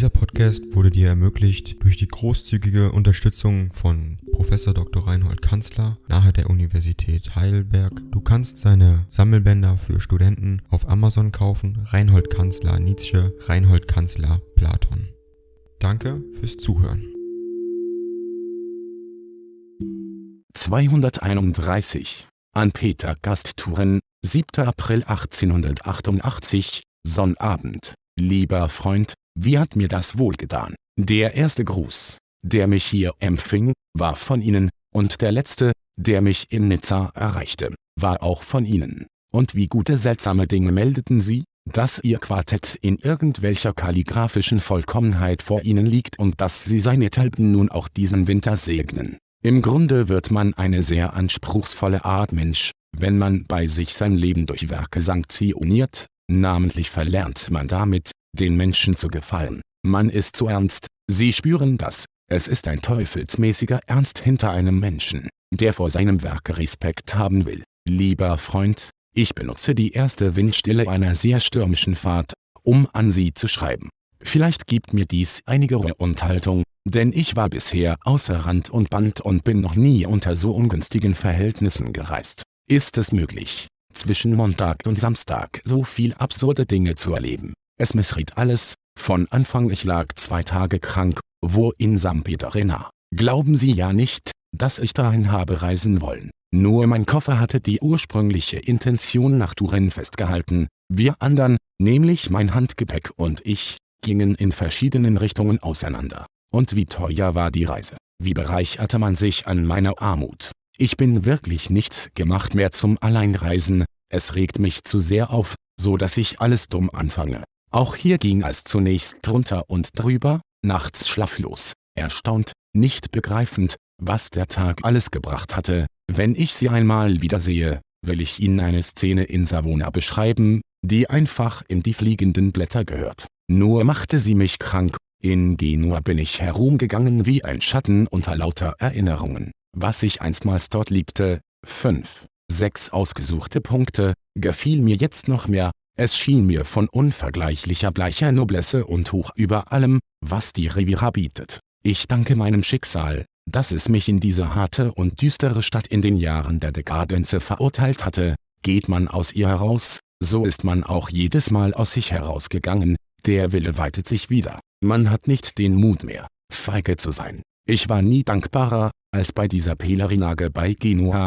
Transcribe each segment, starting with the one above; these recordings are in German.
Dieser Podcast wurde dir ermöglicht durch die großzügige Unterstützung von Professor Dr. Reinhold Kanzler nahe der Universität Heidelberg. Du kannst seine Sammelbänder für Studenten auf Amazon kaufen. Reinhold Kanzler Nietzsche, Reinhold Kanzler Platon. Danke fürs Zuhören. 231 an Peter Gasttouren, 7. April 1888, Sonnabend. Lieber Freund, wie hat mir das wohlgetan. Der erste Gruß, der mich hier empfing, war von Ihnen, und der letzte, der mich in Nizza erreichte, war auch von Ihnen. Und wie gute seltsame Dinge meldeten Sie, dass Ihr Quartett in irgendwelcher kalligraphischen Vollkommenheit vor Ihnen liegt und dass Sie seinethalben nun auch diesen Winter segnen. Im Grunde wird man eine sehr anspruchsvolle Art Mensch, wenn man bei sich sein Leben durch Werke sanktioniert, namentlich verlernt man damit, den Menschen zu gefallen. Man ist zu ernst, Sie spüren das, es ist ein teufelsmäßiger Ernst hinter einem Menschen, der vor seinem Werk Respekt haben will. Lieber Freund, ich benutze die erste Windstille einer sehr stürmischen Fahrt, um an Sie zu schreiben. Vielleicht gibt mir dies einige Unterhaltung, denn ich war bisher außer Rand und Band und bin noch nie unter so ungünstigen Verhältnissen gereist. Ist es möglich, zwischen Montag und Samstag so viel absurde Dinge zu erleben? Es missriet alles, von Anfang ich lag zwei Tage krank, wo in St. Peterina. Glauben Sie ja nicht, dass ich dahin habe reisen wollen. Nur mein Koffer hatte die ursprüngliche Intention nach Turin festgehalten, wir anderen, nämlich mein Handgepäck und ich, gingen in verschiedenen Richtungen auseinander. Und wie teuer war die Reise, wie bereicherte man sich an meiner Armut. Ich bin wirklich nicht gemacht mehr zum Alleinreisen, es regt mich zu sehr auf, so dass ich alles dumm anfange. Auch hier ging es zunächst drunter und drüber, nachts schlaflos, erstaunt, nicht begreifend, was der Tag alles gebracht hatte. Wenn ich sie einmal wiedersehe, will ich Ihnen eine Szene in Savona beschreiben, die einfach in die fliegenden Blätter gehört. Nur machte sie mich krank, in Genua bin ich herumgegangen wie ein Schatten unter lauter Erinnerungen, was ich einstmals dort liebte. 5, 6 ausgesuchte Punkte, gefiel mir jetzt noch mehr, es schien mir von unvergleichlicher bleicher Noblesse und hoch über allem, was die Riviera bietet. Ich danke meinem Schicksal, dass es mich in diese harte und düstere Stadt in den Jahren der Dekadenze verurteilt hatte. Geht man aus ihr heraus, so ist man auch jedes Mal aus sich herausgegangen, der Wille weitet sich wieder. Man hat nicht den Mut mehr, feige zu sein. Ich war nie dankbarer, als bei dieser Pelerinage bei Genua,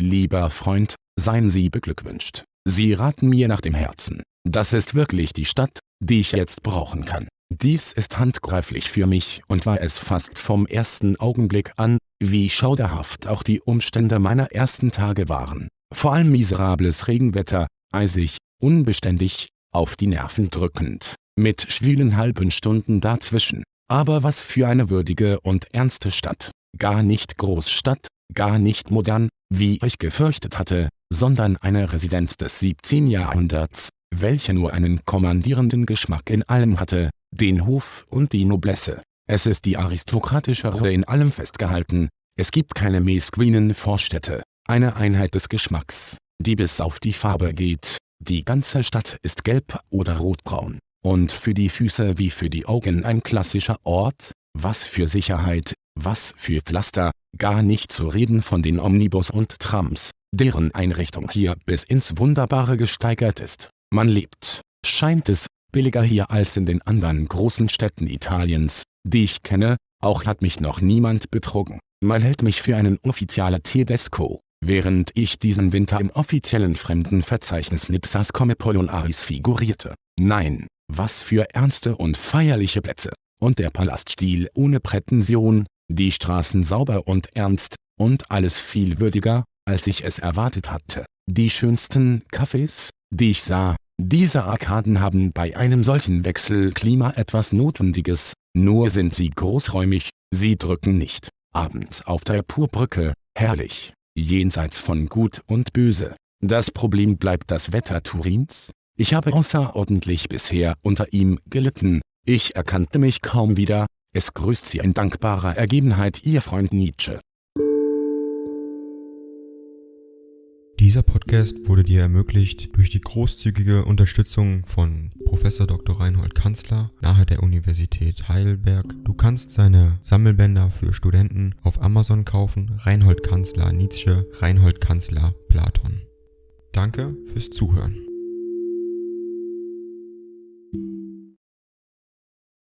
Lieber Freund, seien Sie beglückwünscht. Sie raten mir nach dem Herzen. Das ist wirklich die Stadt, die ich jetzt brauchen kann. Dies ist handgreiflich für mich und war es fast vom ersten Augenblick an, wie schauderhaft auch die Umstände meiner ersten Tage waren. Vor allem miserables Regenwetter, eisig, unbeständig, auf die Nerven drückend, mit schwülen halben Stunden dazwischen. Aber was für eine würdige und ernste Stadt. Gar nicht Großstadt, gar nicht modern, wie ich gefürchtet hatte, sondern eine Residenz des 17. Jahrhunderts, welche nur einen kommandierenden Geschmack in allem hatte, den Hof und die Noblesse. Es ist die aristokratische Ruhe in allem festgehalten, es gibt keine mesquinen Vorstädte, eine Einheit des Geschmacks, die bis auf die Farbe geht, die ganze Stadt ist gelb oder rotbraun, und für die Füße wie für die Augen ein klassischer Ort, was für Sicherheit, was für Pflaster, gar nicht zu reden von den Omnibus und Trams, deren Einrichtung hier bis ins Wunderbare gesteigert ist. Man lebt, scheint es, billiger hier als in den anderen großen Städten Italiens, die ich kenne, auch hat mich noch niemand betrogen. Man hält mich für einen Offizialer Tedesco, während ich diesen Winter im offiziellen Fremdenverzeichnis Nizzas come Polonaris figurierte. Nein, was für ernste und feierliche Plätze. Und der Palaststil ohne Prätension, die Straßen sauber und ernst, und alles viel würdiger, als ich es erwartet hatte. Die schönsten Cafés, die ich sah, Diese Arkaden haben bei einem solchen Wechselklima etwas Notwendiges, nur sind sie großräumig, sie drücken nicht. Abends auf der Purbrücke, herrlich, jenseits von Gut und Böse. Das Problem bleibt das Wetter Turins. Ich habe außerordentlich bisher unter ihm gelitten, ich erkannte mich kaum wieder, es grüßt Sie in dankbarer Ergebenheit Ihr Freund Nietzsche. Dieser Podcast wurde dir ermöglicht durch die großzügige Unterstützung von Professor Dr. Reinhold Kanzler nahe der Universität Heidelberg. Du kannst seine Sammelbänder für Studenten auf Amazon kaufen. Reinhold Kanzler Nietzsche, Reinhold Kanzler Platon. Danke fürs Zuhören.